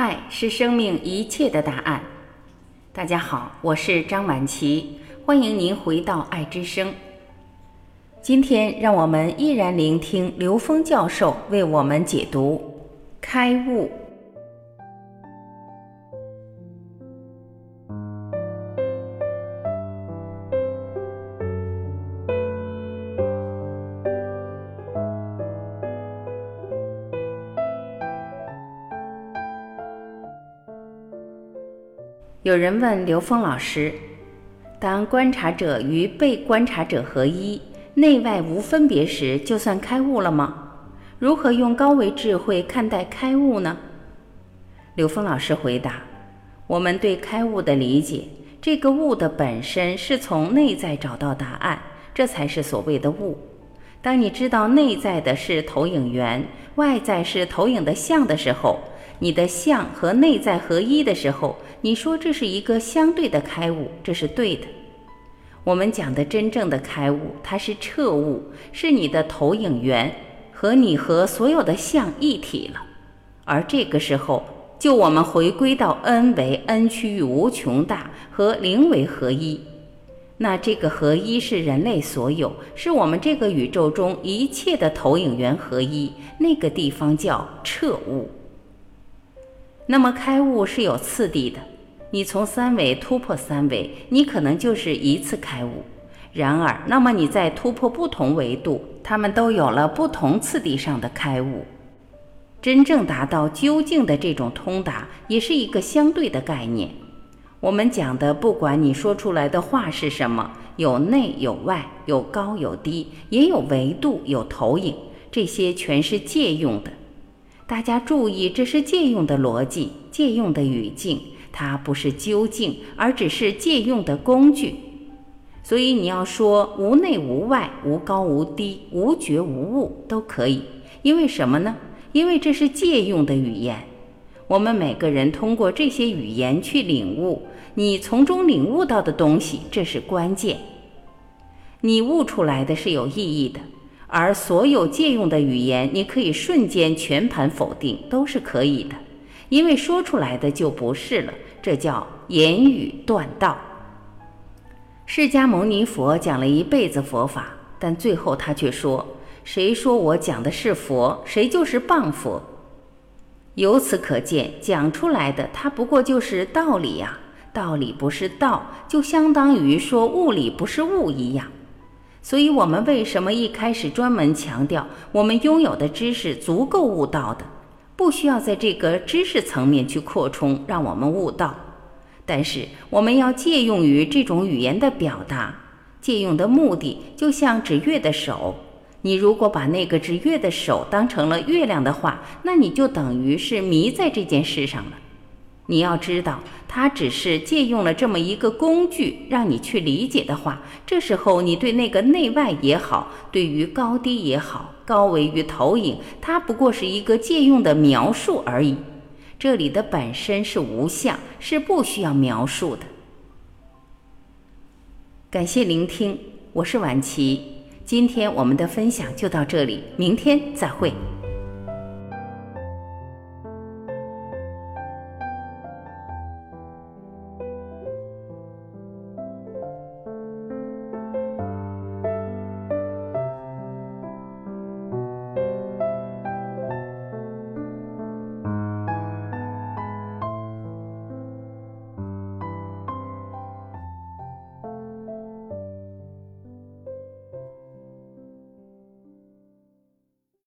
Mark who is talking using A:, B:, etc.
A: 爱是生命一切的答案。大家好，我是张晚琪，欢迎您回到爱之声。今天，让我们依然聆听刘峰教授为我们解读《开悟》。有人问刘峰老师：“当观察者与被观察者合一，内外无分别时，就算开悟了吗？如何用高维智慧看待开悟呢？”刘峰老师回答：“我们对开悟的理解，这个悟的本身是从内在找到答案，这才是所谓的悟。当你知道内在的是投影源，外在是投影的像的时候。”你的相和内在合一的时候，你说这是一个相对的开悟，这是对的。我们讲的真正的开悟，它是彻悟，是你的投影源和你和所有的相一体了。而这个时候，就我们回归到 n 为 n 区域无穷大和零为合一，那这个合一是人类所有，是我们这个宇宙中一切的投影源合一，那个地方叫彻悟。那么开悟是有次第的，你从三维突破三维，你可能就是一次开悟。然而，那么你在突破不同维度，他们都有了不同次第上的开悟。真正达到究竟的这种通达，也是一个相对的概念。我们讲的，不管你说出来的话是什么，有内有外，有高有低，也有维度有投影，这些全是借用的。大家注意，这是借用的逻辑，借用的语境，它不是究竟，而只是借用的工具。所以你要说无内无外，无高无低，无觉无物都可以，因为什么呢？因为这是借用的语言。我们每个人通过这些语言去领悟，你从中领悟到的东西，这是关键。你悟出来的是有意义的。而所有借用的语言，你可以瞬间全盘否定，都是可以的，因为说出来的就不是了，这叫言语断道。释迦牟尼佛讲了一辈子佛法，但最后他却说：“谁说我讲的是佛，谁就是谤佛。”由此可见，讲出来的它不过就是道理呀，道理不是道，就相当于说物理不是物一样。所以，我们为什么一开始专门强调我们拥有的知识足够悟道的，不需要在这个知识层面去扩充，让我们悟道？但是，我们要借用于这种语言的表达，借用的目的就像指月的手。你如果把那个指月的手当成了月亮的话，那你就等于是迷在这件事上了。你要知道，它只是借用了这么一个工具，让你去理解的话，这时候你对那个内外也好，对于高低也好，高维与投影，它不过是一个借用的描述而已。这里的本身是无相，是不需要描述的。感谢聆听，我是晚琪，今天我们的分享就到这里，明天再会。